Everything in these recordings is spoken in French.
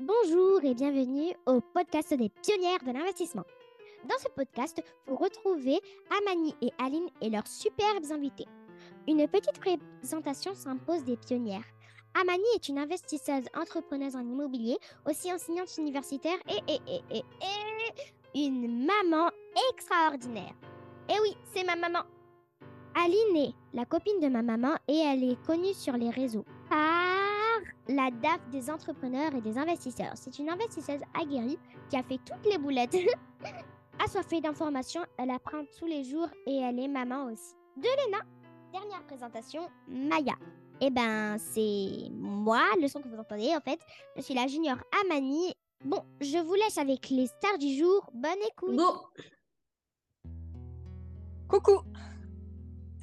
Bonjour et bienvenue au podcast des pionnières de l'investissement. Dans ce podcast, vous retrouvez Amani et Aline et leurs superbes invités. Une petite présentation s'impose des pionnières. Amani est une investisseuse entrepreneuse en immobilier, aussi enseignante universitaire et, une maman extraordinaire. Eh oui, c'est ma maman. Aline est la copine de ma maman et elle est connue sur les réseaux par la DAF des entrepreneurs et des investisseurs. C'est une investisseuse aguerrie qui a fait toutes les boulettes. Assoiffée d'informations, elle apprend tous les jours et elle est maman aussi. De Léna, dernière présentation, Maya. Eh ben, c'est moi, le son que vous entendez en fait. Je suis la junior Amani. Bon, je vous laisse avec les stars du jour. Bonne écoute. Go Coucou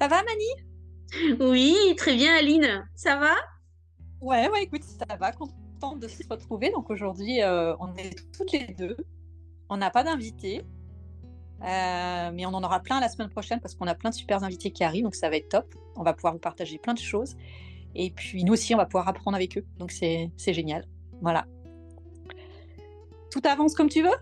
Ça va Mani? Oui, très bien Aline. Ça va? Ouais, ouais, écoute, ça va. Contente de se retrouver. Donc aujourd'hui, euh, on est toutes les deux. On n'a pas d'invités. Euh, mais on en aura plein la semaine prochaine parce qu'on a plein de super invités qui arrivent, donc ça va être top. On va pouvoir vous partager plein de choses. Et puis nous aussi, on va pouvoir apprendre avec eux. Donc c'est génial. Voilà. Tout avance comme tu veux?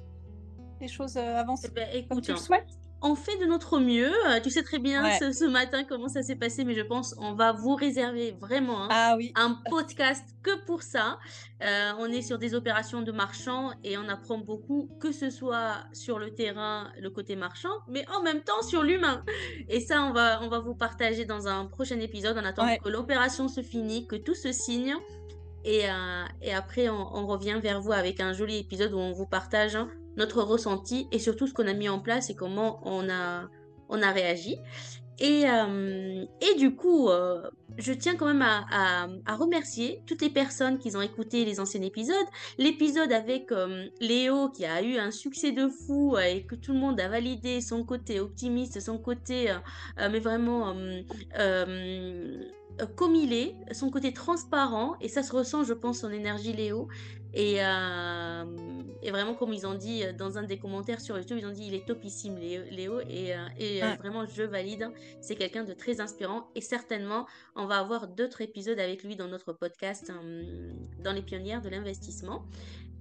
Les choses euh, avancent Eh ben, comme tu le souhaites? On fait de notre mieux. Euh, Tu sais très bien Ouais. ce, ce matin comment ça s'est passé, mais je pense on va vous réserver vraiment hein, Ah oui. un podcast que pour ça. Euh, on est sur des opérations de marchands et on apprend beaucoup, que ce soit sur le terrain, le côté marchand, mais en même temps sur l'humain. Et ça, on va, on va vous partager dans un prochain épisode en attendant Ouais. que l'opération se finisse, que tout se signe. Et, euh, et après, on, on revient vers vous avec un joli épisode où on vous partage hein, notre ressenti et surtout ce qu'on a mis en place et comment on a, on a réagi. Et, euh, et du coup, euh, je tiens quand même à, à- remercier toutes les personnes qui ont écouté les anciens épisodes. L'épisode avec euh, Léo qui a eu un succès de fou et que tout le monde a validé son côté optimiste, son côté, mais vraiment comme il est, son côté transparent. Et ça se ressent, je pense, son énergie Léo. Et, et vraiment, comme ils ont dit euh, dans un des commentaires sur YouTube, ils ont dit il est topissime, Léo. Et euh, et, euh, Ouais. vraiment, je valide. C'est quelqu'un de très inspirant. Et certainement, on va avoir d'autres épisodes avec lui dans notre podcast, dans les pionnières de l'investissement.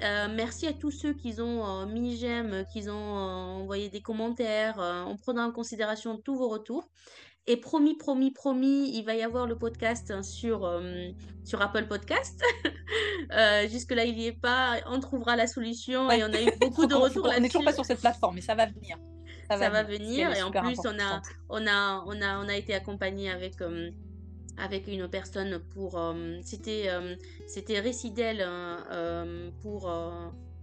Euh, merci à tous ceux qui ont euh, mis j'aime, qui ont euh, envoyé des commentaires. on prendra en considération tous vos retours. Et promis, promis, promis, il va y avoir le podcast hein, sur, euh, sur Apple Podcast. Euh, Jusque-là, il n'y est pas. On trouvera la solution Ouais. et on a eu beaucoup de retours qu'on- on n'est toujours pas là-dessus. sur cette plateforme, mais ça va venir. Ça va venir et en plus, on a, on a, on a, on a été accompagné avec, euh, avec une personne pour. c'était, c'était Récidel euh, pour.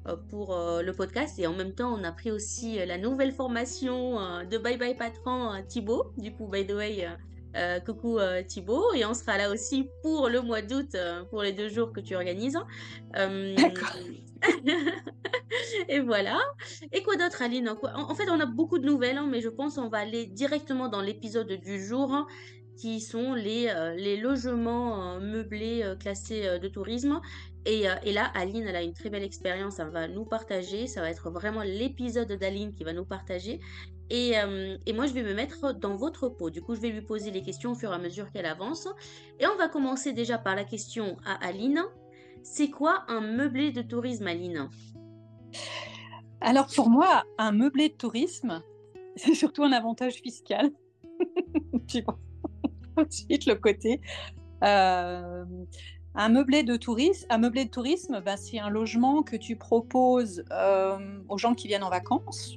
Euh, pour euh, le podcast. Et en même temps on a pris aussi euh, la nouvelle formation de Bye Bye Patron Thibaut. Du coup by the way euh, coucou euh, Thibaut. Et on sera là aussi pour le mois d'août euh, pour les deux jours que tu organises. D'accord. et voilà. Et quoi d'autre, Aline? En fait, on a beaucoup de nouvelles, hein, mais je pense qu'on va aller directement dans l'épisode du jour, hein, qui sont les, euh, logements euh, meublés euh, classés de tourisme. Et, là, Aline, elle a une très belle expérience, elle va nous partager. Ça va être vraiment l'épisode d'Aline qui va nous partager. Et, et moi, je vais me mettre dans votre peau. Du coup, je vais lui poser les questions au fur et à mesure qu'elle avance. Et on va commencer déjà par la question à Aline. C'est quoi un meublé de tourisme, Aline? Alors pour moi, un meublé de tourisme, c'est surtout un avantage fiscal. tu vois? Ensuite, le côté. euh, un meublé de tourisme, un meublé de tourisme, ben, c'est un logement que tu proposes euh, aux gens qui viennent en vacances.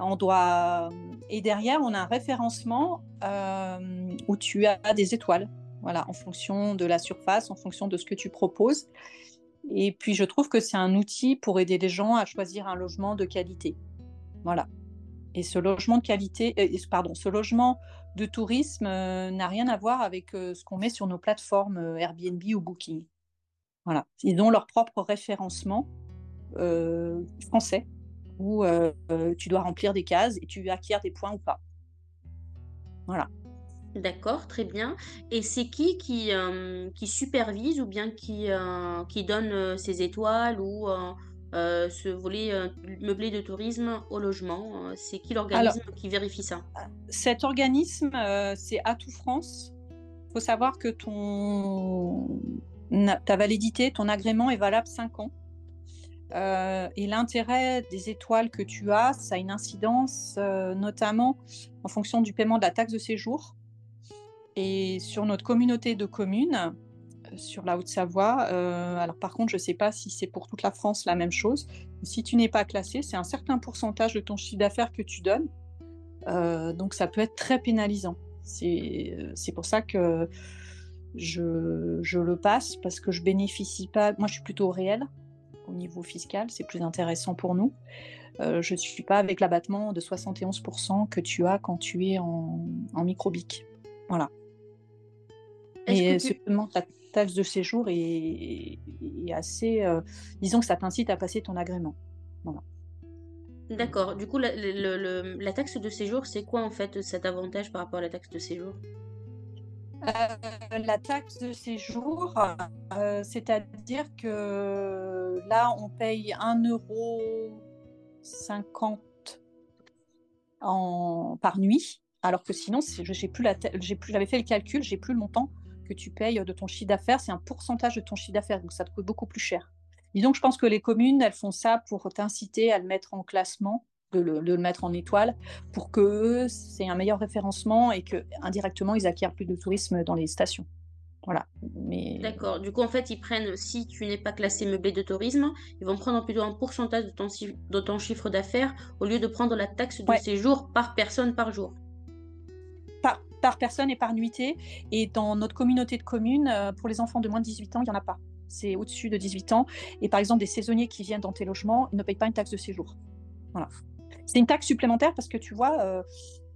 On doit et derrière on a un référencement euh, où tu as des étoiles, voilà, en fonction de la surface, en fonction de ce que tu proposes. Et puis je trouve que c'est un outil pour aider les gens à choisir un logement de qualité. Voilà. Et ce logement de qualité, pardon, ce logement de tourisme euh, n'a rien à voir avec euh, ce qu'on met sur nos plateformes euh, Airbnb ou Booking. Voilà. Ils ont leur propre référencement français où tu dois remplir des cases et tu acquiers des points ou pas. Voilà. D'accord, très bien. Et c'est qui qui, supervise ou bien qui, qui donne ces étoiles ou euh, euh, ce volet euh, meublé de tourisme au logement? euh, C'est qui l'organisme qui vérifie ça? Cet organisme, c'est Atout France. Il faut savoir que ton... ta validité, ton agrément est valable 5 ans. Et l'intérêt des étoiles que tu as, ça a une incidence notamment en fonction du paiement de la taxe de séjour. Et sur notre communauté de communes, sur la Haute-Savoie, alors par contre, je ne sais pas si c'est pour toute la France la même chose. Si tu n'es pas classé, c'est un certain pourcentage de ton chiffre d'affaires que tu donnes. donc ça peut être très pénalisant. C'est pour ça que je, le passe parce que je bénéficie pas. Moi, je suis plutôt au réel au niveau fiscal, c'est plus intéressant pour nous. Euh, je ne suis pas avec l'abattement de 71% que tu as quand tu es en, en microbique. Voilà. Et tu... ta taxe de séjour est, assez. Euh, disons que ça t'incite à passer ton agrément. Voilà. D'accord. Du coup, la, la, taxe de séjour, c'est quoi en fait cet avantage par rapport à la taxe de séjour? Euh, la taxe de séjour, euh, c'est-à-dire que là, on paye 1,50€ en, par nuit, alors que sinon, j'ai plus la plus, j'avais fait le calcul, j'ai plus le montant que tu payes de ton chiffre d'affaires, c'est un pourcentage de ton chiffre d'affaires, donc ça te coûte beaucoup plus cher. Disons que je pense que les communes, elles font ça pour t'inciter à le mettre en classement de le, mettre en étoile pour que c'est un meilleur référencement et que indirectement ils acquièrent plus de tourisme dans les stations. Voilà. Mais... D'accord. Du coup, en fait, ils prennent, si tu n'es pas classé meublé de tourisme, ils vont prendre plutôt un pourcentage de ton, de ton chiffre d'affaires au lieu de prendre la taxe de séjour par personne par jour. Par, personne et par nuitée. Et dans notre communauté de communes, euh, pour les enfants de moins de 18 ans, il n'y en a pas. C'est au-dessus de 18 ans. Et par exemple, des saisonniers qui viennent dans tes logements, ne payent pas une taxe de séjour. Voilà. C'est une taxe supplémentaire parce que tu vois, euh,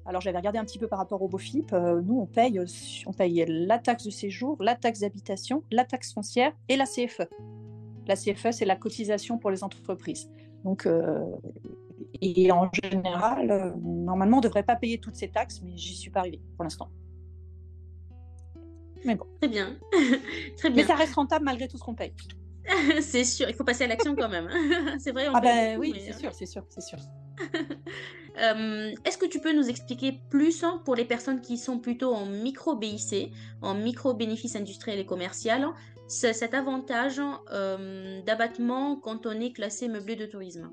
alors j'avais regardé un petit peu par rapport au BOFIP, euh, nous on paye, on paye la taxe de séjour, la taxe d'habitation, la taxe foncière et la CFE. La CFE, c'est la cotisation pour les entreprises. Donc, et en général, normalement, on ne devrait pas payer toutes ces taxes, mais j'y suis pas arrivée pour l'instant. Mais bon. Très bien. Très bien. Mais ça reste rentable malgré tout ce qu'on paye. c'est sûr, il faut passer à l'action quand même. c'est vrai. On ah ben oui, c'est sûr, c'est sûr, c'est sûr. Euh, est-ce que tu peux nous expliquer plus hein, pour les personnes qui sont plutôt en micro-BIC, en micro-bénéfice industriel et commercial, cet avantage euh, d'abattement quand on est classé meublé de tourisme?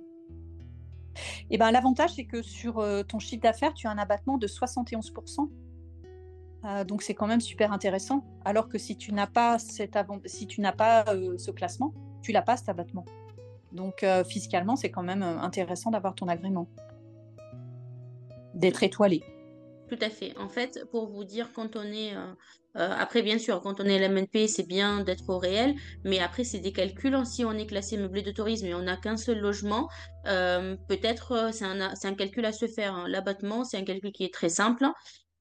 Eh ben, L'avantage, c'est que sur euh, ton chiffre d'affaires, tu as un abattement de 71%. donc c'est quand même super intéressant. Alors que si tu n'as pas, cet si tu n'as pas ce classement, tu n'as pas cet abattement. Donc euh, fiscalement, c'est quand même euh, intéressant d'avoir ton agrément, d'être étoilé. Tout à fait. En fait, pour vous dire, quand on est... Euh, après, bien sûr, quand on est LMNP, c'est bien d'être au réel, mais après, c'est des calculs. Hein. Si on est classé meublé de tourisme et on n'a qu'un seul logement, peut-être c'est un, un, calcul à se faire. Hein. L'abattement, c'est un calcul qui est très simple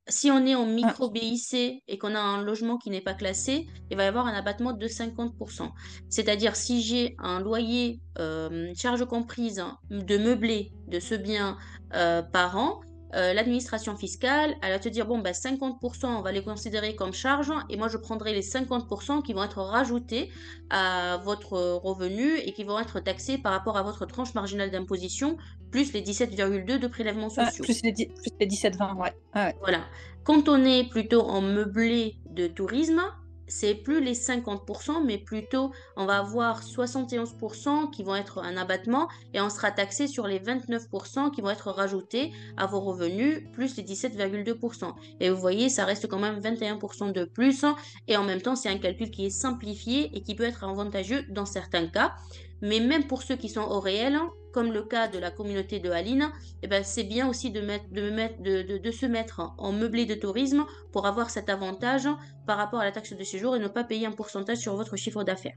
si on est en ah. micro BIC et qu'on a un logement qui n'est pas classé, il va y avoir un abattement de 50%. C'est-à-dire si j'ai un loyer, euh, charge comprise, de meublé de ce bien euh, par an, euh, l'administration fiscale, elle va te dire, bon, ben, 50%, on va les considérer comme charge, et moi, je prendrai les 50% qui vont être rajoutés à votre revenu et qui vont être taxés par rapport à votre tranche marginale d'imposition, plus les 17,2 de prélèvements sociaux. plus les, 17,20, ouais. ouais. Voilà. Quand on est plutôt en meublé de tourisme, c'est plus les 50%, mais plutôt on va avoir 71% qui vont être un abattement et on sera taxé sur les 29% qui vont être rajoutés à vos revenus, plus les 17,2%. Et vous voyez, ça reste quand même 21% de plus et en même temps, c'est un calcul qui est simplifié et qui peut être avantageux dans certains cas. Mais même pour ceux qui sont au réel, comme le cas de la communauté de Aline, eh ben, c'est bien aussi de, mettre, de, mettre, de, de, se mettre en meublé de tourisme pour avoir cet avantage par rapport à la taxe de séjour et ne pas payer un pourcentage sur votre chiffre d'affaires.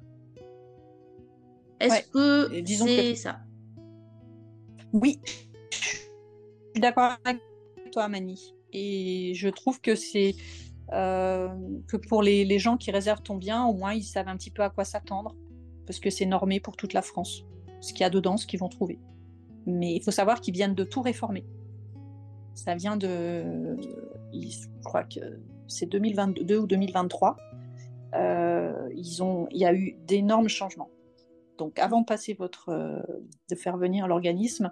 Est-ce que c'est ça? Oui, je suis d'accord avec toi, Mani. Et je trouve que c'est euh, que pour les, les gens qui réservent ton bien, au moins ils savent un petit peu à quoi s'attendre, parce que c'est normé pour toute la France ce qu'il y a dedans, ce qu'ils vont trouver. Mais il faut savoir qu'ils viennent de tout réformer. Ça vient de, je crois que c'est 2022 ou 2023. Euh, il y a eu d'énormes changements. Donc, avant de passer votre, euh, de faire venir l'organisme,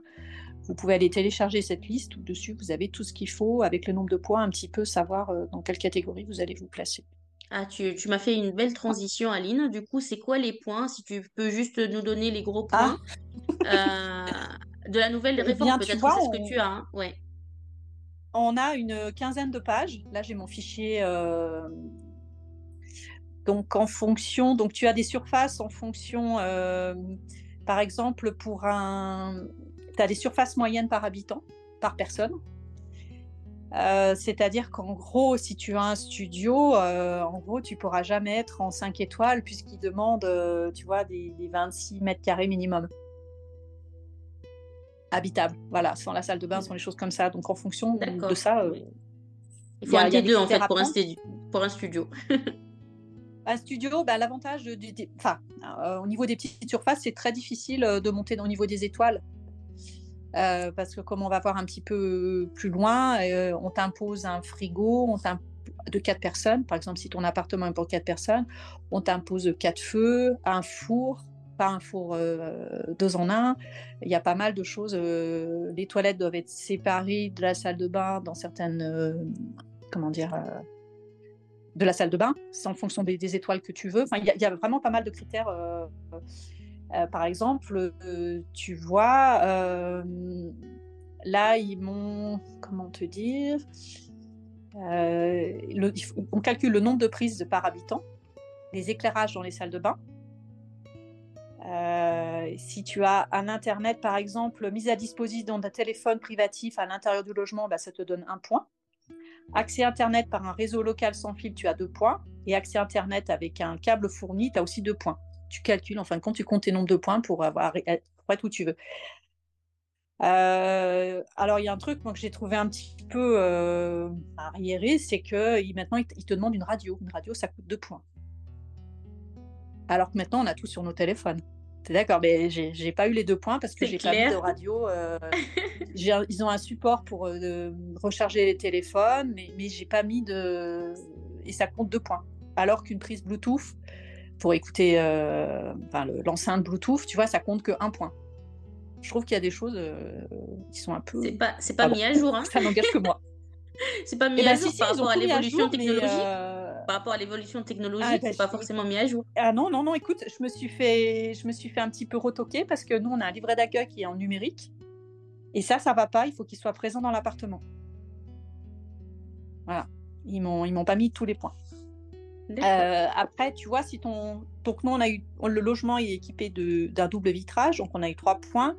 vous pouvez aller télécharger cette liste où dessus vous avez tout ce qu'il faut avec le nombre de points, un petit peu savoir euh, dans quelle catégorie vous allez vous placer. Ah, tu, tu m'as fait une belle transition, Aline. Du coup, c'est quoi les points, si tu peux juste nous donner les gros Ah, points euh, de la nouvelle eh réforme, peut-être c'est ce que on, tu as, hein. Ouais, on a une quinzaine de pages. Là, j'ai mon fichier. euh, donc, en fonction, donc tu as des surfaces en fonction, euh, par exemple, pour un, tu as des surfaces moyennes par habitant, par personne. Euh, c'est-à-dire qu'en gros, si tu as un studio, euh, en gros, tu pourras jamais être en 5 étoiles puisqu'il demande, euh, tu vois, des, des 26 mètres carrés minimum habitables. Voilà, sans la salle de bain, sans les choses comme ça. Donc, en fonction de ça, euh, Oui. Il faut y un a, il y a des T2 en fait pour un, prendre. stu- pour un studio. Un studio, bah, l'avantage du, des- enfin, au niveau des petites surfaces, c'est très difficile de monter au niveau des étoiles. Euh, parce que comme on va voir un petit peu plus loin, euh, on t'impose un frigo on de quatre personnes. Par exemple, si ton appartement est pour quatre personnes, on t'impose quatre feux, un four, pas un four euh, deux en un. Il y a pas mal de choses. les toilettes doivent être séparées de la salle de bain dans certaines, comment dire, de la salle de bain. C'est en fonction des, étoiles que tu veux. Enfin, il y a vraiment pas mal de critères. Euh, par exemple, euh, tu vois, euh, là, ils m'ont, comment te dire, on calcule le nombre de prises par habitant, les éclairages dans les salles de bain. Si tu as un Internet, par exemple, mis à disposition d'un téléphone privatif à l'intérieur du logement, bah, ça te donne un point. Accès Internet par un réseau local sans fil, tu as deux points. Et accès Internet avec un câble fourni, tu as aussi deux points. Tu calcules, en fin de compte, tu comptes tes nombres de points pour, avoir, pour être où tu veux. Euh, alors, il y a un truc moi, que j'ai trouvé un petit peu euh, arriéré, c'est que maintenant, ils te demandent une radio. Une radio, ça coûte deux points. Alors que maintenant, on a tout sur nos téléphones. T'es d'accord, mais j'ai pas eu les deux points parce que j'ai pas mis de radio. euh, ils ont un support pour euh, recharger les téléphones, mais, mais j'ai pas mis de. Et ça compte deux points. Alors qu'une prise Bluetooth, pour écouter euh, enfin, le- l'enceinte Bluetooth, tu vois, ça compte que un point. Je trouve qu'il y a des choses euh, qui sont un peu. C'est pas, c'est pas mis à jour, hein. Ça n'engage que moi. C'est pas mis Eh à ben, jour si, si, par rapport à mis à l'évolution jour, mais. technologique. euh, Par rapport à l'évolution technologique, Ah, bah, c'est pas forcément mis à jour. Ah non, non, non, écoute, je me suis fait, je me suis fait un petit peu retoquer parce que nous, on a un livret d'accueil qui est en numérique. Et ça, ça va pas, il faut qu'il soit présent dans l'appartement. Voilà. Ils m'ont, ils m'ont pas mis tous les points. Euh, après, tu vois, si ton. Donc, nous, on a eu. Le logement est équipé d'un double vitrage, donc on a eu trois points.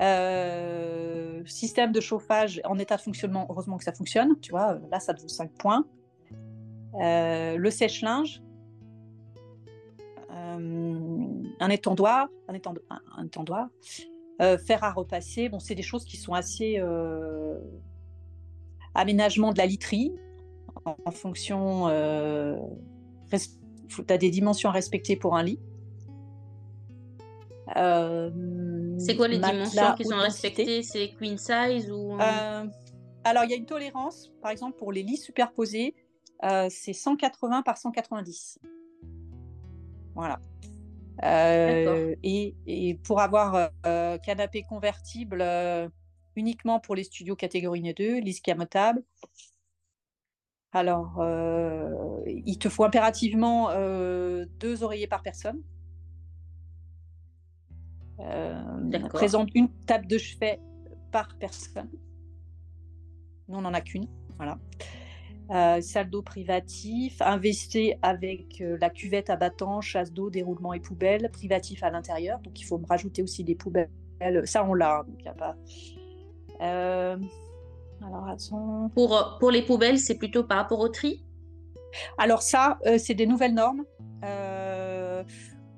Euh, système de chauffage en état de fonctionnement, heureusement que ça fonctionne, tu vois, là, ça vaut 5 points. Euh, le sèche-linge, euh, un étendoir, un, étendo- un- étendoir, euh, fer à repasser. Bon, c'est des choses qui sont assez euh, aménagement de la literie en, fonction. Euh, tu as des dimensions à respecter pour un lit. Euh, C'est quoi les dimensions qui sont respectées? C'est queen size ou Euh, alors, il y a une tolérance, par exemple, pour les lits superposés, c'est 180 par 190. Voilà. Euh, et, et pour avoir euh, canapé convertible euh, uniquement pour les studios catégorie 1 et 2, lit escamotable. Alors, euh, il te faut impérativement euh, deux oreillers par personne. Euh, D'accord. présente une table de chevet par personne. Nous, on n'en a qu'une. Voilà. Euh, salle d'eau privatif, investi avec euh, la cuvette à battant, chasse d'eau, déroulement et poubelle, privatif à l'intérieur. Donc, il faut me rajouter aussi des poubelles. Ça, on l'a. hein, Donc, il y a pas. Euh, alors, attends. pour, pour les poubelles, c'est plutôt par rapport au tri? Alors ça, euh, c'est des nouvelles normes. Euh,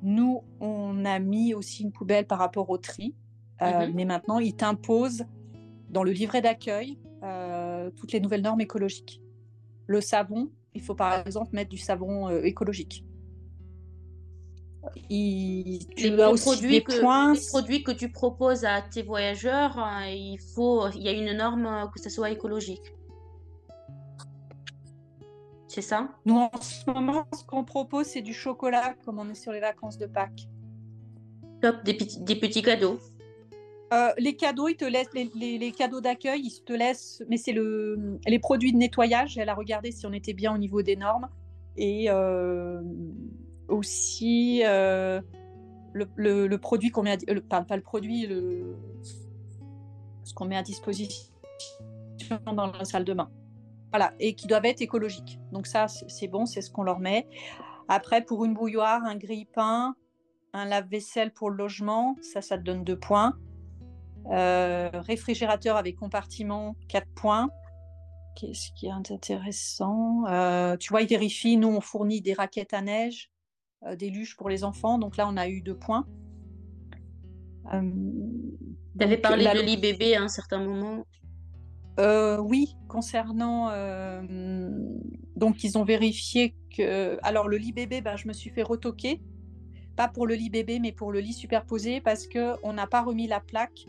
nous, on a mis aussi une poubelle par rapport au tri, Euh, Mhm. mais maintenant, ils t'imposent dans le livret d'accueil euh, toutes les nouvelles normes écologiques. Le savon, il faut par exemple mettre du savon euh, écologique. Il, tu les, as aussi produits des que, points. les produits que tu proposes à tes voyageurs, euh, il faut, il y a une norme euh, que ce soit écologique. C'est ça? Nous, en ce moment, ce qu'on propose, c'est du chocolat, comme on est sur les vacances de Pâques. Top, des, petits- des petits cadeaux. Euh, les cadeaux, ils te laissent les, les- les cadeaux d'accueil, ils te laissent, mais c'est le les produits de nettoyage. Elle a regardé si on était bien au niveau des normes et aussi le, produit qu'on met à, pas le produit, ce qu'on met à disposition dans la salle de bain. Voilà, et qui doivent être écologiques. Donc ça, c'est bon, c'est ce qu'on leur met. Après, pour une bouilloire, un grille-pain, un lave-vaisselle pour le logement, ça, ça te donne deux points. Euh, réfrigérateur avec compartiment, quatre points. Qu'est-ce qui est intéressant euh, Tu vois, il vérifie, nous, on fournit des raquettes à neige, euh, des luges pour les enfants. Donc là, on a eu deux points. tu avais parlé de l'IBB à un certain moment. oui, concernant. donc, ils ont vérifié que. Alors, le lit bébé, ben, je me suis fait retoquer. Pas pour le lit bébé, mais pour le lit superposé, parce qu'on n'a pas remis la plaque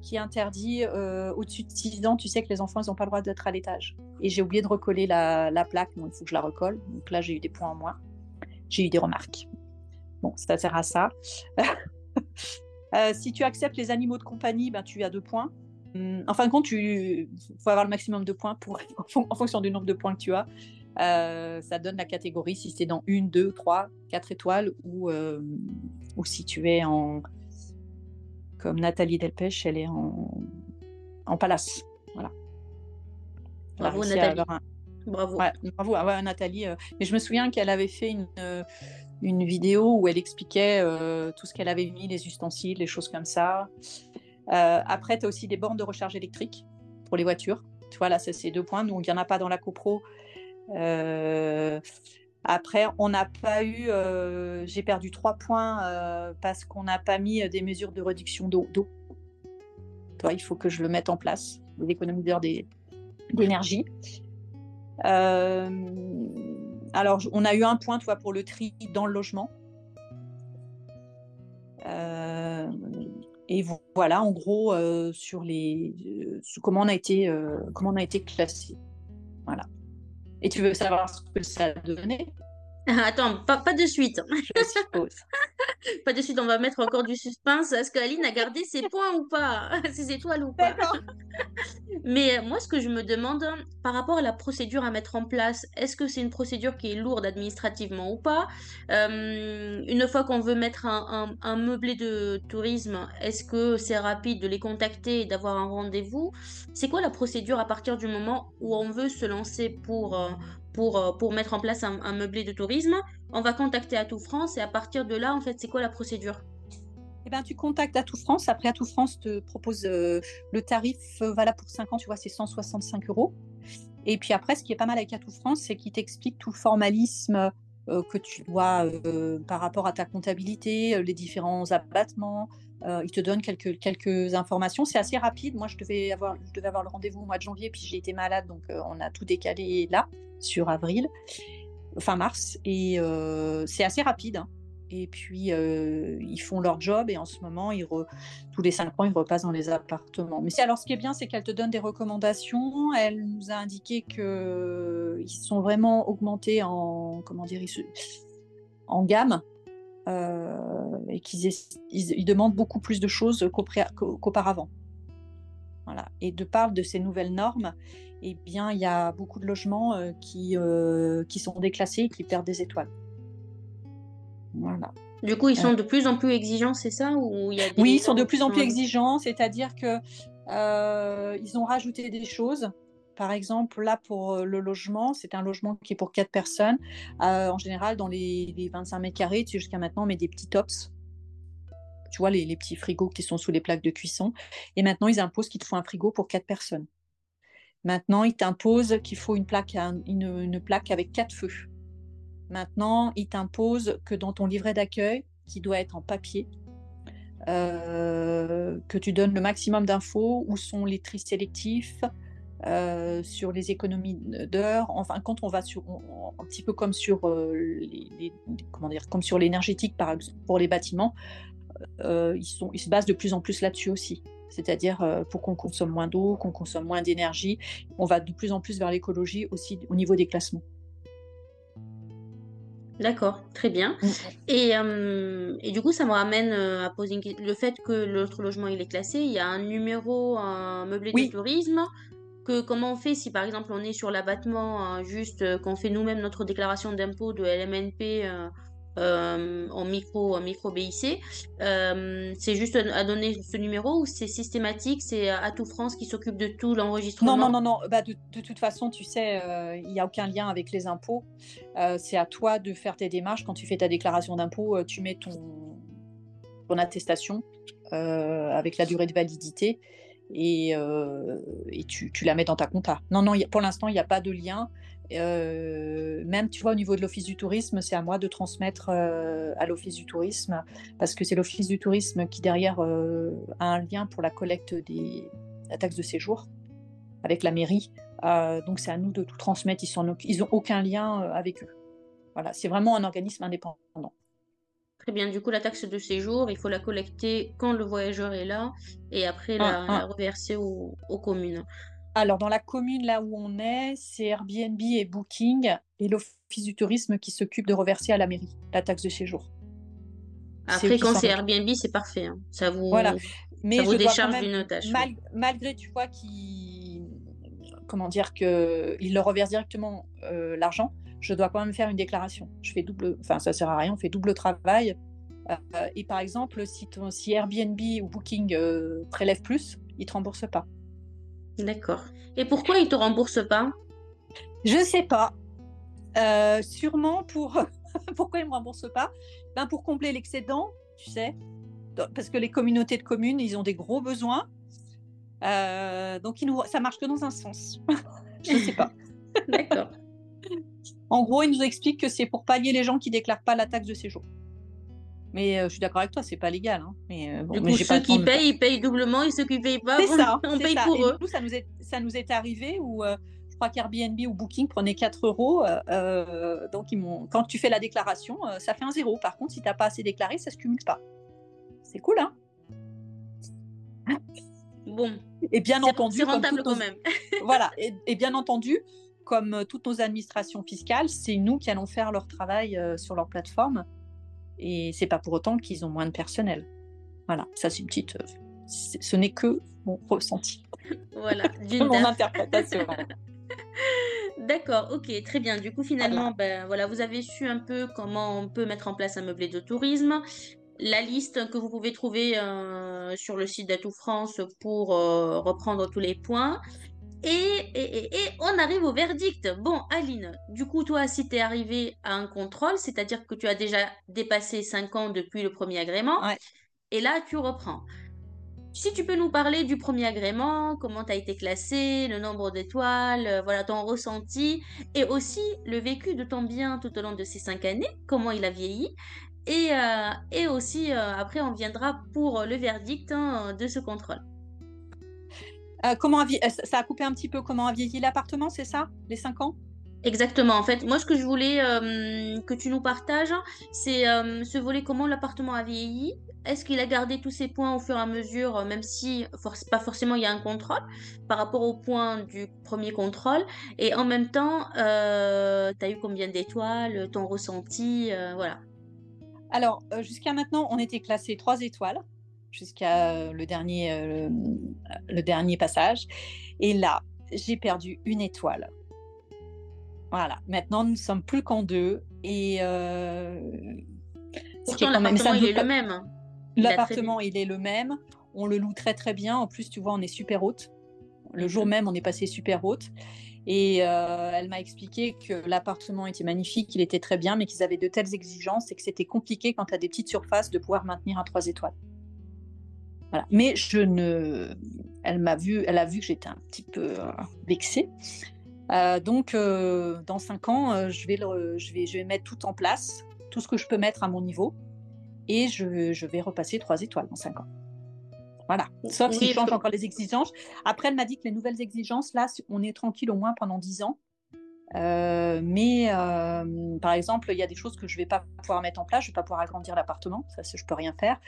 qui interdit euh, au-dessus de 6 ans, tu sais que les enfants, ils n'ont pas le droit d'être à l'étage. Et j'ai oublié de recoller la, plaque, donc il faut que je la recolle. Donc là, j'ai eu des points en moins. J'ai eu des remarques. Bon, ça sert à ça. Euh, si tu acceptes les animaux de compagnie, ben, tu as deux points. Hum, en fin de compte, il faut avoir le maximum de points pour, en fonction du nombre de points que tu as. Euh, ça donne la catégorie si c'est dans une, deux, trois, quatre étoiles ou, ou si tu es en, comme Nathalie Delpech, elle est en, en palace. Voilà. Bravo Nathalie. Bravo. bravo Nathalie. Euh. mais je me souviens qu'elle avait fait une, euh, vidéo où elle expliquait euh, tout ce qu'elle avait mis, les ustensiles, les choses comme ça. après, tu as aussi des bornes de recharge électrique pour les voitures. Tu vois, là, c'est deux points. Donc, il n'y en a pas dans la CoPro. Après, on n'a pas eu, j'ai perdu trois points parce qu'on n'a pas mis des mesures de réduction d'eau. Il faut que je le mette en place, l'économiseur d'énergie. Alors, on a eu un point, toi, pour le tri dans le logement. et voilà, en gros, sur les, comment on a été, comment on a été classé. Voilà. Et tu veux savoir ce que ça a donné? Attends, pas, pas de suite. Je suppose. pas de suite, on va mettre encore du suspense. Est-ce qu'Aline a gardé ses points ou pas? Ses étoiles ou pas Mais euh, moi, ce que je me demande par rapport à la procédure à mettre en place, est-ce que c'est une procédure qui est lourde administrativement ou pas? Euh, Une fois qu'on veut mettre un, un, meublé de tourisme, est-ce que c'est rapide de les contacter et d'avoir un rendez-vous? C'est quoi la procédure à partir du moment où on veut se lancer pour, euh, pour, pour mettre en place un, meublé de tourisme? On va contacter Atout France et à partir de là, en fait, c'est quoi la procédure? Eh ben, tu contactes Atout France. Après, Atout France te propose euh, le tarif euh, valable pour 5 ans, tu vois, c'est 165 euros. Et puis après, ce qui est pas mal avec Atout France, c'est qu'il t'explique tout le formalisme que tu dois par rapport à ta comptabilité, les différents abattements. il te donne quelques, quelques informations. C'est assez rapide. Moi, je devais avoir, je devais avoir le rendez-vous au mois de janvier, puis j'ai été malade, donc on a tout décalé là sur avril, fin mars, et euh, c'est assez rapide. Hein. Et puis, euh, ils font leur job et en ce moment, ils tous les cinq ans, ils repassent dans les appartements. Mais alors, ce qui est bien, c'est qu'elle te donne des recommandations. Elle nous a indiqué qu'ils sont vraiment augmentés en, comment dire, en gamme euh, et qu'ils ils, demandent beaucoup plus de choses qu'auparavant. Voilà. Et de par de ces nouvelles normes, eh bien, il y a beaucoup de logements euh, qui, euh, qui sont déclassés et qui perdent des étoiles. Voilà. Du coup, ils sont euh. de plus en plus exigeants, c'est ça ou y a Oui, ils sont de plus en plus exigeants, c'est-à-dire que ils ont rajouté des choses. Par exemple, là pour le logement, c'est un logement qui est pour quatre personnes. en général, dans les, les 25 mètres carrés, jusqu'à maintenant, on met des petits tops tu vois, les, les, petits frigos qui sont sous les plaques de cuisson. Et maintenant, ils imposent qu'il te faut un frigo pour quatre personnes. Maintenant, il t'impose qu'il faut une plaque, une, plaque avec quatre feux. Maintenant, il t'impose que dans ton livret d'accueil, qui doit être en papier, euh, que tu donnes le maximum d'infos, où sont les tris sélectifs, euh, sur les économies d'heures. Enfin, quand on va sur, un petit peu comme sur euh, l'énergétique par exemple pour les bâtiments, ils, sont, ils se basent de plus en plus là-dessus aussi c'est-à-dire euh, pour qu'on consomme moins d'eau, qu'on consomme moins d'énergie. On va de plus en plus vers l'écologie aussi au niveau des classements. D'accord, très bien. Mm. Et, euh, et, du coup, ça me ramène euh, à poser une question. Le fait que l'autre logement il est classé, il y a un numéro, un meublé de tourisme que comment on fait si par exemple on est sur l'abattement, hein, juste qu'on fait nous-mêmes notre déclaration d'impôt de LMNP euh, en micro en micro BIC. Euh, c'est juste à donner ce numéro ou c'est systématique? C'est à tout France qui s'occupe de tout l'enregistrement? Non, non, non, non. Bah, de, toute façon, tu sais, euh, il n'y a aucun lien avec les impôts. c'est à toi de faire tes démarches. Quand tu fais ta déclaration d'impôt, tu mets ton, ton attestation avec la durée de validité et, tu, la mets dans ta compta. Non, non, pour l'instant, il n'y a pas de lien. Euh, même, tu vois, au niveau de l'Office du tourisme, c'est à moi de transmettre euh, à l'Office du tourisme, parce que c'est l'Office du tourisme qui, derrière, euh, a un lien pour la collecte des la taxe de séjour avec la mairie. donc, c'est à nous de tout transmettre. Ils n'ont aucun lien avec eux. Voilà, c'est vraiment un organisme indépendant. Très bien. Du coup, la taxe de séjour, il faut la collecter quand le voyageur est là et après la, ah, ah. reverser aux communes. Alors, dans la commune là où on est, c'est Airbnb et Booking et l'Office du tourisme qui s'occupe de reverser à la mairie la taxe de séjour. Après, quand c'est Airbnb, c'est parfait. Hein. Ça vous, voilà. Mais ça vous décharge d'une tâche. Malgré, tu vois, qui comment dire que il leur reverse directement euh, l'argent, je dois quand même faire une déclaration. Je fais double, enfin ça sert à rien, on fait double travail. Euh, et par exemple, si, si Airbnb ou Booking euh, prélève plus, ils te remboursent pas. D'accord. Et pourquoi ils te remboursent pas? Je sais pas. Euh, sûrement pour pourquoi ils me remboursent pas? Ben pour combler l'excédent, tu sais, parce que les communautés de communes, ils ont des gros besoins. Euh, donc ils nous... ça marche que dans un sens. Je sais pas. D'accord. En gros, ils nous expliquent que c'est pour pallier les gens qui déclarent pas la taxe de séjour. Mais euh, je suis d'accord avec toi, c'est pas légal. Hein. Mais, euh, bon, ceux qui payent, ils payent doublement, et ceux qui payent pas, ça, on paye pour eux. Du coup, ça nous est, ça nous est arrivé où euh, je crois qu'Airbnb ou Booking prenait 4 euros. donc, ils quand tu fais la déclaration, ça fait un zéro. Par contre, si tu n'as pas assez déclaré, ça se cumule pas. C'est cool, hein Bon. Et bien entendu, c'est rentable quand même. voilà. Et, et, bien entendu, comme toutes nos administrations fiscales, c'est nous qui allons faire leur travail sur leur plateforme. Et c'est pas pour autant qu'ils ont moins de personnel. Voilà, ça c'est une petite. Euh, ce n'est que mon ressenti. Voilà, mon interprétation. D'accord, ok, très bien. Du coup, finalement, Ben, voilà, vous avez su un peu comment on peut mettre en place un meublé de tourisme. La liste que vous pouvez trouver euh, sur le site d'Atout France pour euh, reprendre tous les points. Et, on arrive au verdict. Bon, Aline, du coup, toi, si tu es arrivé à un contrôle, c'est-à-dire que tu as déjà dépassé 5 ans depuis le premier agrément, et là, tu reprends. Si tu peux nous parler du premier agrément, comment tu as été classé, le nombre d'étoiles, euh, voilà ton ressenti, et aussi le vécu de ton bien tout au long de ces 5 années, comment il a vieilli, et, euh, aussi, euh, après, on viendra pour le verdict hein, de ce contrôle. Euh, comment euh, ça a coupé un petit peu comment a vieilli l'appartement, c'est ça? Les 5 ans? Exactement. En fait, moi, ce que je voulais euh, que tu nous partages, c'est ce volet comment l'appartement a vieilli. Est-ce qu'il a gardé tous ses points au fur et à mesure, même si pas forcément il y a un contrôle par rapport aux points du premier contrôle? Et en même temps, tu as eu combien d'étoiles, ton ressenti, voilà. Alors, jusqu'à maintenant, on était classé 3 étoiles jusqu'à le dernier, euh, le dernier passage. Et là, j'ai perdu une étoile. Voilà, maintenant nous ne sommes plus qu'en deux. Et euh, l'appartement, il est le même. Hein. L'appartement, il est le même. On le loue très très bien. En plus, tu vois, on est super haute. Le jour mhm. même, on est passé super haute. Et euh, elle m'a expliqué que l'appartement était magnifique, qu'il était très bien, mais qu'ils avaient de telles exigences et que c'était compliqué quand tu as des petites surfaces de pouvoir maintenir un 3 étoiles. Mais je ne, elle m'a vu, elle a vu que j'étais un petit peu euh, vexée. Euh, donc, euh, dans cinq ans, je vais, je vais, je vais mettre tout en place, tout ce que je peux mettre à mon niveau, et je, je vais repasser trois étoiles dans cinq ans. Voilà. Sauf si change encore les exigences. Après, elle m'a dit que les nouvelles exigences, là, on est tranquille au moins pendant dix ans. Euh, mais euh, par exemple, il y a des choses que je ne vais pas pouvoir mettre en place. Je ne vais pas pouvoir agrandir l'appartement, ça, je ne peux rien faire.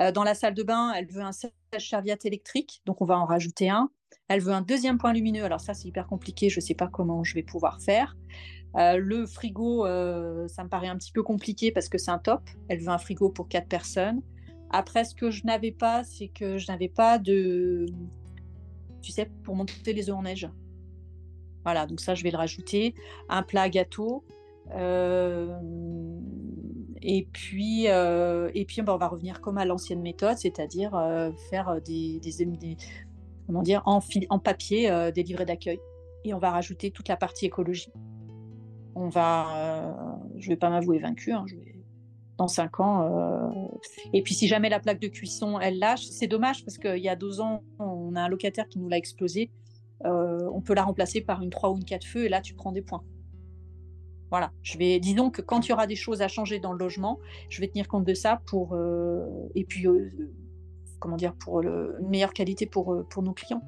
Euh, dans la salle de bain, elle veut un sèche-serviette électrique, donc on va en rajouter un. Elle veut un deuxième point lumineux, alors ça, c'est hyper compliqué, je ne sais pas comment je vais pouvoir faire. le frigo, ça me paraît un petit peu compliqué parce que c'est un top. Elle veut un frigo pour quatre personnes. Après, ce que je n'avais pas, c'est que je n'avais pas de, tu sais, pour monter les œufs en neige. Voilà, donc ça, je vais le rajouter. Un plat gâteau. et puis, et puis on va revenir comme à l'ancienne méthode, c'est-à-dire faire des, comment dire, en, papier des livrets d'accueil. Et on va rajouter toute la partie écologie. On va, je vais pas m'avouer vaincu, hein, dans cinq ans. Euh, et puis si jamais la plaque de cuisson, elle lâche, c'est dommage parce qu'il y a deux ans, on a un locataire qui nous l'a explosé. Euh, on peut la remplacer par une 3 ou une 4 feux et là, tu prends des points. Voilà, je vais, disons que quand il y aura des choses à changer dans le logement, je vais tenir compte de ça pour, euh, et puis, comment dire, pour le, une meilleure qualité pour, pour nos clients.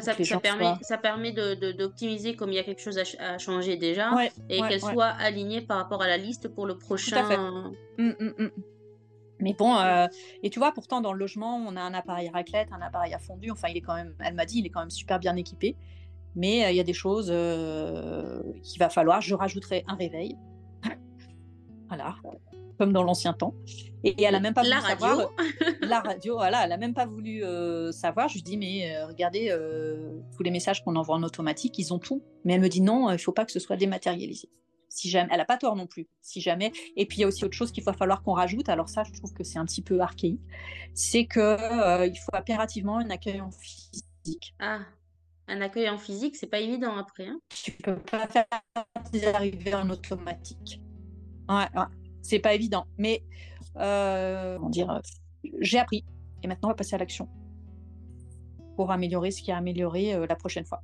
Ça, permet, ça permet d'optimiser de, comme il y a quelque chose à, changer déjà et qu'elle soit alignée par rapport à la liste pour le prochain. Mmh, mmh, mmh. Mais bon, euh, et tu vois, pourtant dans le logement, on a un appareil raclette, un appareil à fondu. Enfin, il est quand même, elle m'a dit, il est quand même super bien équipé. Mais euh, il y a des choses euh, qu'il va falloir. Je rajouterai un réveil. voilà comme dans l'ancien temps. Et, elle a même pas voulu la radio. savoir. la radio, voilà, elle a même pas voulu savoir. Je lui dis mais regardez tous les messages qu'on envoie en automatique, ils ont tout. Mais elle me dit non, il faut pas que ce soit dématérialisé. Si jamais, elle a pas tort non plus. Si jamais. Et puis il y a aussi autre chose qu'il va falloir qu'on rajoute. Alors ça, je trouve que c'est un petit peu archaïque. C'est que il faut impérativement un accueil en physique. Ah. Un accueil en physique, c'est pas évident après. Hein tu peux pas faire des arrivées en automatique. Ouais, ouais c'est pas évident. Mais euh, dire, j'ai appris et maintenant on va passer à l'action pour améliorer ce qui a amélioré euh, la prochaine fois.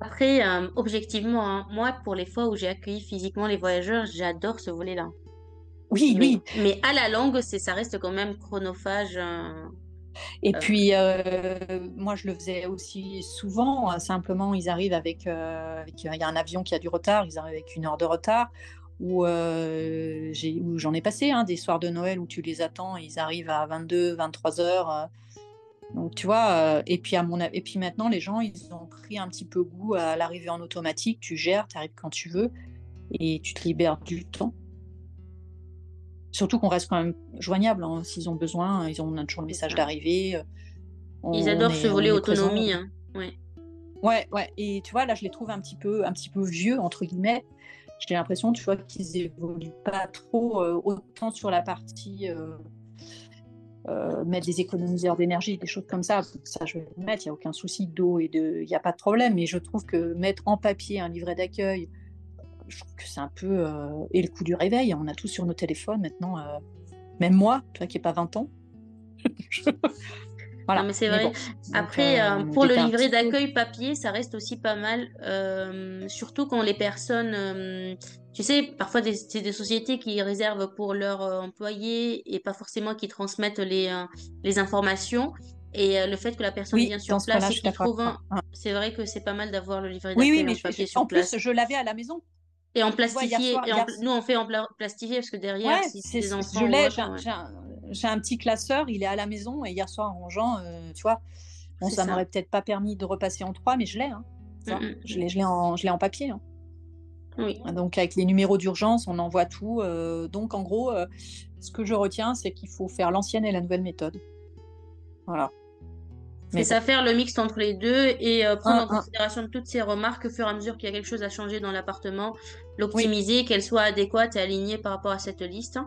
Après, euh, objectivement, hein, moi, pour les fois où j'ai accueilli physiquement les voyageurs, j'adore ce volet-là. Oui, oui. Mais à la longue, c'est, ça reste quand même chronophage. Et puis, moi, je le faisais aussi souvent. Simplement, ils arrivent avec, avec, Il y a un avion qui a du retard, ils arrivent avec une heure de retard où, euh, où j'en ai passé hein, des soirs de Noël où tu les attends et ils arrivent à 22, 23 heures. Euh. donc tu vois, euh, et puis à mon et puis maintenant les gens ils ont pris un petit peu goût à l'arrivée en automatique. Tu gères, tu arrives quand tu veux et tu te libères du temps. Surtout qu'on reste quand même joignable hein, s'ils ont besoin. Ils ont toujours le message d'arrivée. Ils adorent ce volet autonomie. Hein. Ouais. ouais, ouais. Et tu vois là, je les trouve un petit peu, un petit peu vieux entre guillemets j'ai l'impression, tu vois, qu'ils évoluent pas trop euh, autant sur la partie euh, euh, mettre des économiseurs d'énergie, des choses comme ça. Ça, je vais le mettre, il n'y a aucun souci d'eau et de, il n'y a pas de problème. Mais je trouve que mettre en papier un livret d'accueil, je trouve que c'est un peu et le coup du réveil. On a tout sur nos téléphones maintenant. même moi, toi qui n'ai pas 20 ans. Voilà. mais c'est vrai. Après, euh, pour le livret d'accueil papier, ça reste aussi pas mal, euh, surtout quand les personnes, euh, tu sais, parfois c'est des sociétés qui réservent pour leurs employés et pas forcément qui transmettent les, les informations. Et le fait que la personne vient sur place et qu'il trouve un... C'est vrai que c'est pas mal d'avoir le livret d'accueil oui, oui, mais papier sur en place. plus, je l'avais à la maison. Et en plastifié. et Nous, on fait en plastifié parce que derrière, si c'est des enfants. Je l'ai, j'ai un petit classeur, il est à la maison et hier soir en rangeant, euh, tu vois, bon, ça, m'aurait peut-être pas permis de repasser en trois, mais je l'ai. Hein, mm, mm, je l'ai, je l'ai en, je l'ai en papier. Hein. Oui. Donc avec les numéros d'urgence, on envoie tout. Euh, donc en gros, euh, ce que je retiens, c'est qu'il faut faire l'ancienne et la nouvelle méthode. Voilà. C'est ça, faire le mix entre les deux et euh, prendre en considération toutes ces remarques au fur et à mesure qu'il y a quelque chose à changer dans l'appartement, l'optimiser, qu'elle soit adéquate et alignée par rapport à cette liste.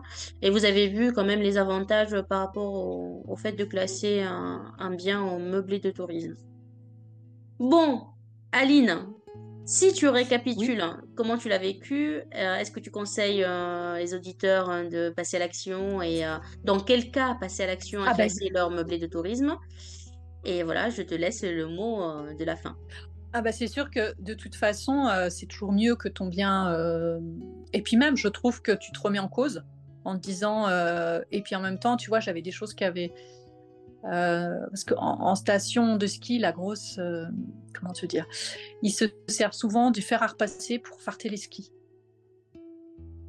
Et vous avez vu quand même les avantages par rapport au, fait de classer un, bien en meublé de tourisme. Bon, Aline, si tu récapitules comment tu l'as vécu, euh, est-ce que tu conseilles euh, les auditeurs hein, de passer à l'action et dans quel cas passer à l'action à ah ben, classer leur meublé de tourisme? Et voilà, je te laisse le mot euh, de la fin. Ah bah c'est sûr que de toute façon, euh, c'est toujours mieux que ton bien. Euh, et puis même, je trouve que tu te remets en cause en te disant. Et puis en même temps, tu vois, j'avais des choses qui avaient. parce qu'en en station de ski, la grosse. comment te dire Ils se servent souvent du fer à repasser pour farter les skis.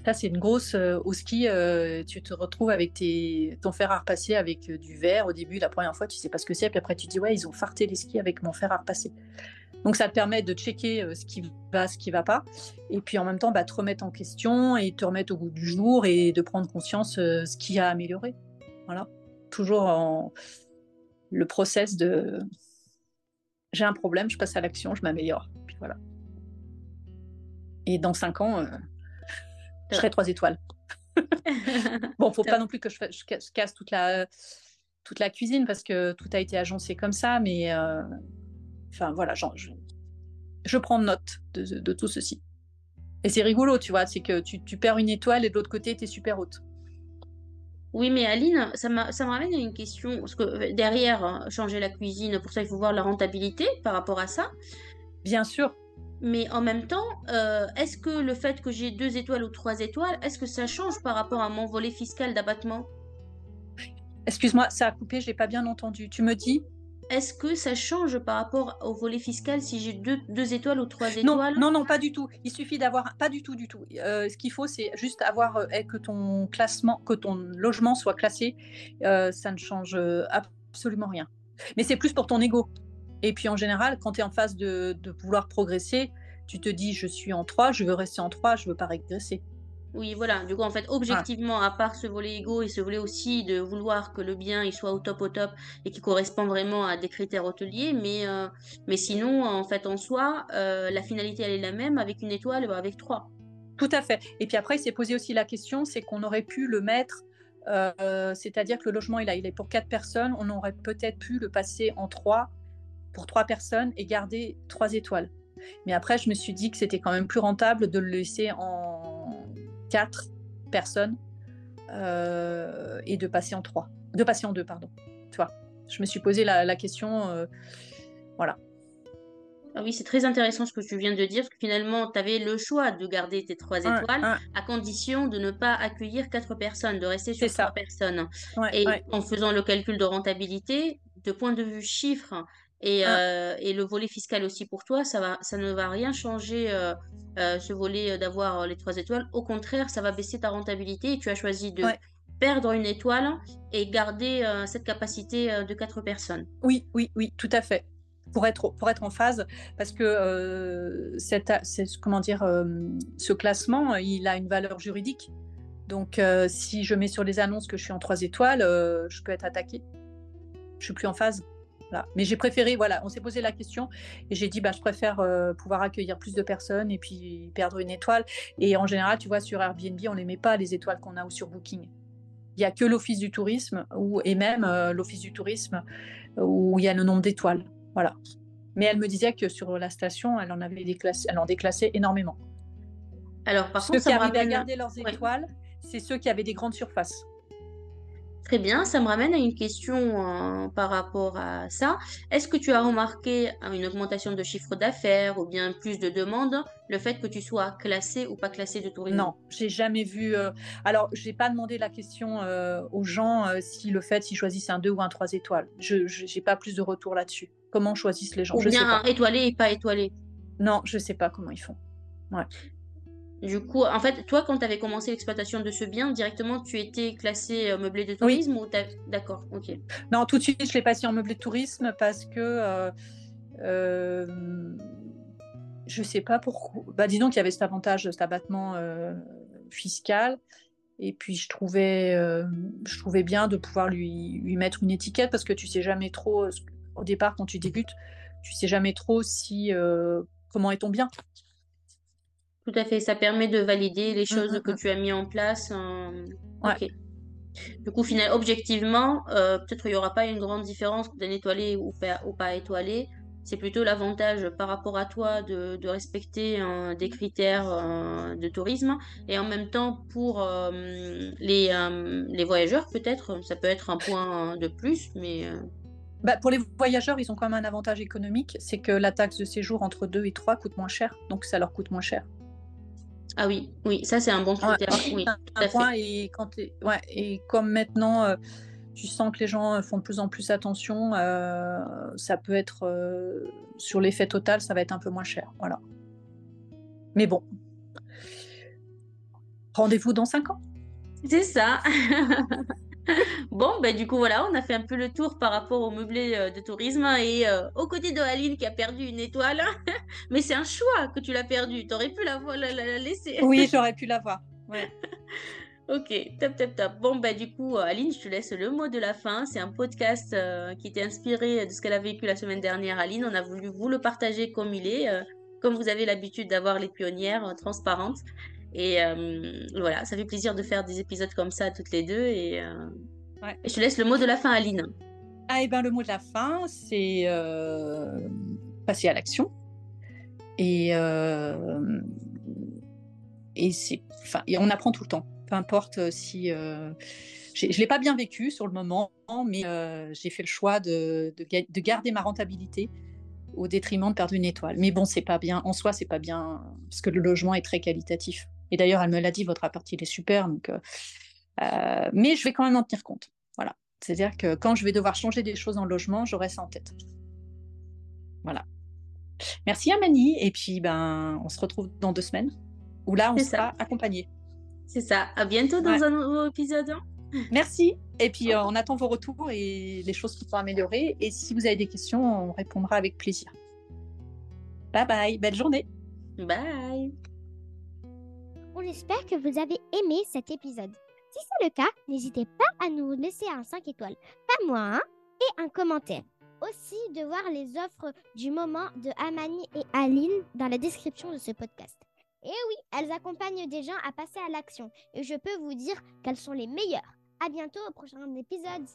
Ça, c'est une grosse. Euh, au ski, euh, tu te retrouves avec tes, ton fer à repasser avec euh, du verre. Au début, la première fois, tu sais pas ce que c'est. Puis après, tu dis, ouais, ils ont farté les skis avec mon fer à repasser. Donc, ça te permet de checker ce qui va, ce qui va pas. Et puis, en même temps, bah, te remettre en question et te remettre au goût du jour et de prendre conscience ce qui a amélioré. Voilà. Toujours en le process de j'ai un problème, je passe à l'action, je m'améliore. Puis voilà. Et dans cinq ans, euh, je serai trois étoiles. bon, faut pas non plus que je, casse toute la, toute la cuisine parce que tout a été agencé comme ça, mais euh, enfin voilà, je, je, prends note de, tout ceci. Et c'est rigolo, tu vois, c'est que tu, tu, perds une étoile et de l'autre côté, tu es super haute. Oui, mais Aline, ça, ça me ramène à une question, parce que euh, derrière, hein, changer la cuisine, pour ça, il faut voir la rentabilité par rapport à ça. Bien sûr. Mais en même temps, euh, est-ce que le fait que j'ai deux étoiles ou trois étoiles, est-ce que ça change par rapport à mon volet fiscal d'abattement? Excuse-moi, ça a coupé, je n'ai pas bien entendu. Tu me dis est-ce que ça change par rapport au volet fiscal si j'ai deux, deux, étoiles ou trois étoiles Non, non, pas du tout. Il suffit d'avoir, pas du tout, du tout. Euh, ce qu'il faut, c'est juste avoir euh, que ton classement, que ton logement soit classé. ça ne change absolument rien. Mais c'est plus pour ton ego. Et puis en général, quand tu es en phase de, vouloir progresser, tu te dis je suis en 3, je veux rester en 3, je veux pas régresser. Oui, voilà. Du coup, en fait, objectivement, à part ce volet ego et ce volet aussi de vouloir que le bien il soit au top, au top et qui correspond vraiment à des critères hôteliers, mais, euh, mais sinon, en fait, en soi, euh, la finalité elle est la même avec une étoile, bah, avec trois. Tout à fait. Et puis après, il s'est posé aussi la question, c'est qu'on aurait pu le mettre, euh, c'est-à-dire que le logement il, il est pour quatre personnes, on aurait peut-être pu le passer en trois pour trois personnes et garder trois étoiles. Mais après, je me suis dit que c'était quand même plus rentable de le laisser en quatre personnes euh, et de passer en trois, de passer en deux, pardon. Tu vois, je me suis posé la, question, euh, voilà. Ah oui, c'est très intéressant ce que tu viens de dire, parce que finalement, tu avais le choix de garder tes trois étoiles, à condition de ne pas accueillir quatre personnes, de rester sur trois personnes. et en faisant le calcul de rentabilité, de point de vue chiffre, et, ah. euh, et, le volet fiscal aussi pour toi, ça, va, ça ne va rien changer euh, euh, ce volet d'avoir les trois étoiles. Au contraire, ça va baisser ta rentabilité et tu as choisi de perdre une étoile et garder cette capacité de quatre personnes. Oui, oui, oui, tout à fait. Pour être, pour être en phase, parce que cette, comment dire, ce classement, il a une valeur juridique. Donc, si je mets sur les annonces que je suis en trois étoiles, je peux être attaqué. Je suis plus en phase. Mais j'ai préféré, voilà, on s'est posé la question et j'ai dit, bah, je préfère euh, pouvoir accueillir plus de personnes et puis perdre une étoile. Et en général, tu vois, sur Airbnb, on les met pas les étoiles qu'on a ou sur Booking. Il n'y a que l'Office du tourisme ou, et même euh, l'Office du tourisme où il y a le nombre d'étoiles. Voilà. Mais elle me disait que sur la station, elle en avait déclassé, elle en déclassait énormément. Alors, par ceux contre, qui arrivaient à garder leurs étoiles, c'est ceux qui avaient des grandes surfaces. Très bien, ça me ramène à une question euh, par rapport à ça. Est-ce que tu as remarqué euh, une augmentation de chiffre d'affaires ou bien plus de demandes, le fait que tu sois classé ou pas classé de tourisme? Non, j'ai jamais vu. Euh, alors, j'ai pas demandé la question aux gens si le fait s'ils choisissent un 2 ou un 3 étoiles. Je n'ai pas plus de retour là-dessus. Comment choisissent les gens? Ou bien étoilé et pas étoilé? Non, je sais pas comment ils font. Ouais. Du coup, en fait, toi, quand tu avais commencé l'exploitation de ce bien, directement, tu étais classé euh, meublé de tourisme ou D'accord, ok. Non, tout de suite, je l'ai passé en meublé de tourisme parce que euh, euh, je sais pas pourquoi. Bah, disons qu'il y avait cet avantage, cet abattement euh, fiscal. Et puis, je trouvais, je trouvais bien de pouvoir lui, lui mettre une étiquette parce que tu sais jamais trop, au départ, quand tu débutes, tu sais jamais trop si comment est ton bien. Tout à fait, ça permet de valider les mmh, choses mmh, que mmh. tu as mis en place. Ok. Du coup, finalement, objectivement, euh, peut-être il n'y aura pas une grande différence d'un étoilé ou pas, ou pas étoilé. C'est plutôt l'avantage par rapport à toi de, respecter des critères euh, de tourisme. Et en même temps, pour euh, les, les voyageurs, peut-être, ça peut être un point de plus, mais... Bah, pour les voyageurs, ils ont quand même un avantage économique, c'est que la taxe de séjour entre 2 et 3 coûte moins cher, donc ça leur coûte moins cher. Ah oui, oui, ça c'est un bon critère. oui, un, point, et, quand ouais, et comme maintenant, euh, tu sens que les gens font de plus en plus attention, euh, ça peut être euh, sur l'effet total, ça va être un peu moins cher. Voilà. Mais bon. Rendez-vous dans 5 ans. C'est ça. bon, ben, du coup, voilà, on a fait un peu le tour par rapport au meublé euh, de tourisme et euh, au côté de Aline qui a perdu une étoile. Mais c'est un choix que tu l'as perdu. Tu aurais pu la, la, la, laisser. oui, j'aurais pu l'avoir. Ouais. Ok, top, top, top. Bon, bah, du coup, Aline, je te laisse le mot de la fin. C'est un podcast euh, qui était inspiré de ce qu'elle a vécu la semaine dernière, Aline. On a voulu vous le partager comme il est, euh, comme vous avez l'habitude d'avoir les pionnières euh, transparentes. Et voilà, ça fait plaisir de faire des épisodes comme ça toutes les deux. Et, et je te laisse le mot de la fin, Aline. Ah, et ben, le mot de la fin, c'est passer à l'action. Et, et, c'est, enfin, et on apprend tout le temps peu importe euh, si euh, je ne l'ai pas bien vécu sur le moment, mais euh, j'ai fait le choix de, de, garder ma rentabilité au détriment de perdre une étoile. Mais bon, c'est pas bien. En soi, c'est pas bien parce que le logement est très qualitatif. Et d'ailleurs, elle me l'a dit, votre appart il est super. Donc, mais je vais quand même en tenir compte. Voilà. C'est-à-dire que quand je vais devoir changer des choses dans le logement, j'aurai ça en tête. Voilà. Merci Amani. Et puis, ben, on se retrouve dans deux semaines où là, on sera accompagné. C'est ça. À bientôt dans un nouveau épisode. Hein. Merci. Et puis, euh, on attend vos retours et les choses qui sont améliorées. Et si vous avez des questions, on répondra avec plaisir. Bye bye. Belle journée. Bye. On espère que vous avez aimé cet épisode. Si c'est le cas, n'hésitez pas à nous laisser un 5 étoiles, pas moins, et un commentaire. Aussi de voir les offres du moment de Amani et Aline dans la description de ce podcast. Et oui, elles accompagnent des gens à passer à l'action. Et je peux vous dire qu'elles sont les meilleures. À bientôt au prochain épisode.